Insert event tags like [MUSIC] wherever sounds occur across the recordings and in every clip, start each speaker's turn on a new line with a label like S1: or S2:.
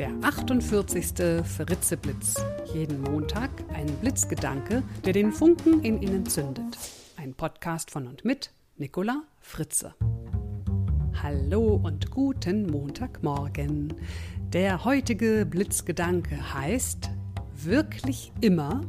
S1: Der 48. Fritzeblitz. Jeden Montag ein Blitzgedanke, der den Funken in Ihnen zündet. Ein Podcast von und mit Nicola Fritze. Hallo und guten Montagmorgen. Der heutige Blitzgedanke heißt wirklich immer.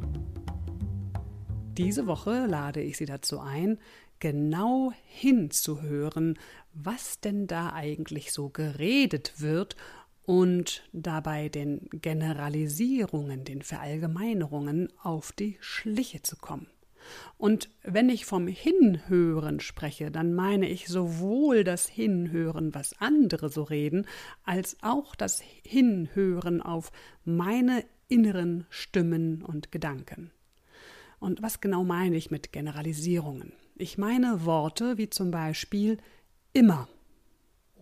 S1: Diese Woche lade ich Sie dazu ein, genau hinzuhören, was denn da eigentlich so geredet wird und dabei den Generalisierungen, den Verallgemeinerungen auf die Schliche zu kommen. Und wenn ich vom Hinhören spreche, dann meine ich sowohl das Hinhören, was andere so reden, als auch das Hinhören auf meine inneren Stimmen und Gedanken. Und was genau meine ich mit Generalisierungen? Ich meine Worte wie zum Beispiel immer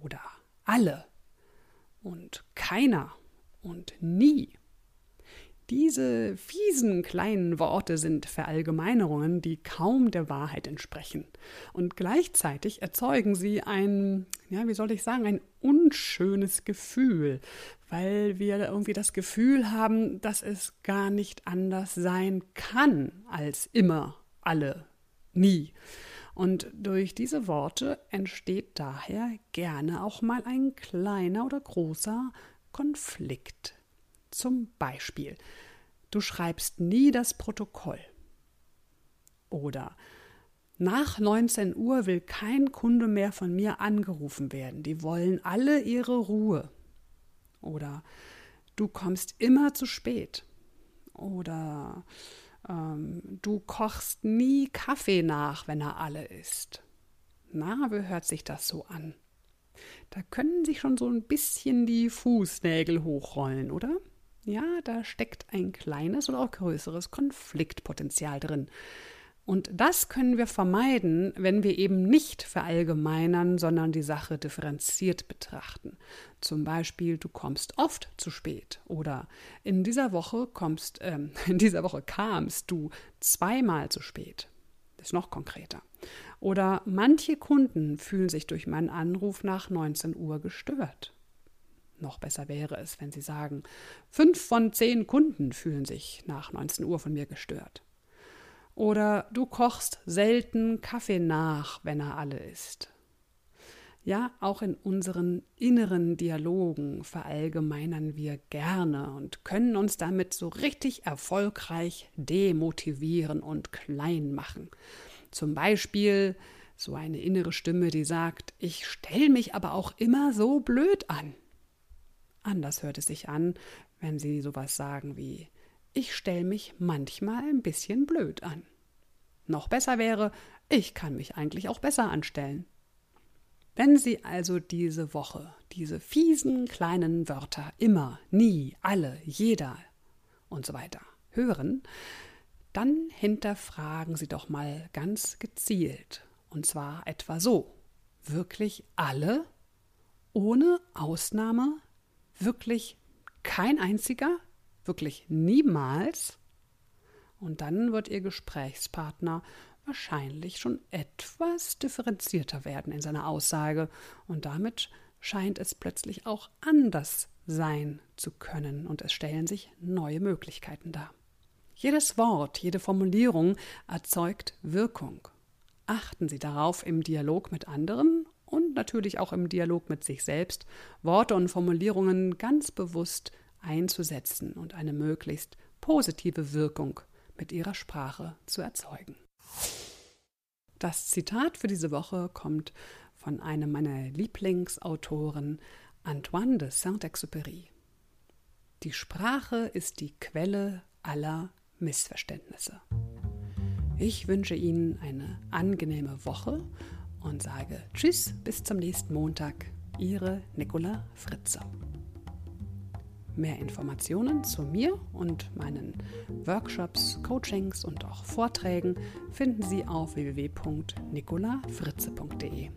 S1: oder alle und keiner und nie. Diese fiesen kleinen Worte sind Verallgemeinerungen, die kaum der Wahrheit entsprechen. Und gleichzeitig erzeugen sie ein, ja, wie soll ich sagen, ein unschönes Gefühl, weil wir irgendwie das Gefühl haben, dass es gar nicht anders sein kann als immer, alle, nie. Und durch diese Worte entsteht daher gerne auch mal ein kleiner oder großer Konflikt. Zum Beispiel, du schreibst nie das Protokoll. Oder nach 19 Uhr will kein Kunde mehr von mir angerufen werden. Die wollen alle ihre Ruhe. Oder du kommst immer zu spät. Oder ähm, du kochst nie Kaffee nach, wenn er alle ist. Na, wie hört sich das so an? Da können sich schon so ein bisschen die Fußnägel hochrollen, oder? Ja, da steckt ein kleines oder auch größeres Konfliktpotenzial drin. Und das können wir vermeiden, wenn wir eben nicht verallgemeinern, sondern die Sache differenziert betrachten. Zum Beispiel, du kommst oft zu spät oder in dieser Woche kommst, ähm, [LAUGHS] in dieser Woche kamst du zweimal zu spät. Ist noch konkreter. Oder manche Kunden fühlen sich durch meinen Anruf nach 19 Uhr gestört. Noch besser wäre es, wenn Sie sagen, fünf von zehn Kunden fühlen sich nach 19 Uhr von mir gestört. Oder du kochst selten Kaffee nach, wenn er alle ist. Ja, auch in unseren inneren Dialogen verallgemeinern wir gerne und können uns damit so richtig erfolgreich demotivieren und klein machen. Zum Beispiel so eine innere Stimme, die sagt, ich stelle mich aber auch immer so blöd an. Anders hört es sich an, wenn Sie sowas sagen wie, ich stelle mich manchmal ein bisschen blöd an. Noch besser wäre, ich kann mich eigentlich auch besser anstellen. Wenn Sie also diese Woche diese fiesen kleinen Wörter immer, nie, alle, jeder und so weiter hören, dann hinterfragen Sie doch mal ganz gezielt. Und zwar etwa so. Wirklich alle? Ohne Ausnahme? Wirklich kein einziger? Wirklich niemals? Und dann wird Ihr Gesprächspartner wahrscheinlich schon etwas differenzierter werden in seiner Aussage und damit scheint es plötzlich auch anders sein zu können und es stellen sich neue Möglichkeiten dar. Jedes Wort, jede Formulierung erzeugt Wirkung. Achten Sie darauf im Dialog mit anderen und natürlich auch im Dialog mit sich selbst, Worte und Formulierungen ganz bewusst einzusetzen und eine möglichst positive Wirkung mit ihrer Sprache zu erzeugen. Das Zitat für diese Woche kommt von einem meiner Lieblingsautoren, Antoine de Saint-Exupéry. Die Sprache ist die Quelle aller Missverständnisse. Ich wünsche Ihnen eine angenehme Woche und sage Tschüss, bis zum nächsten Montag. Ihre Nicola Fritze. Mehr Informationen zu mir und meinen Workshops, Coachings und auch Vorträgen finden Sie auf www.nicolafritze.de.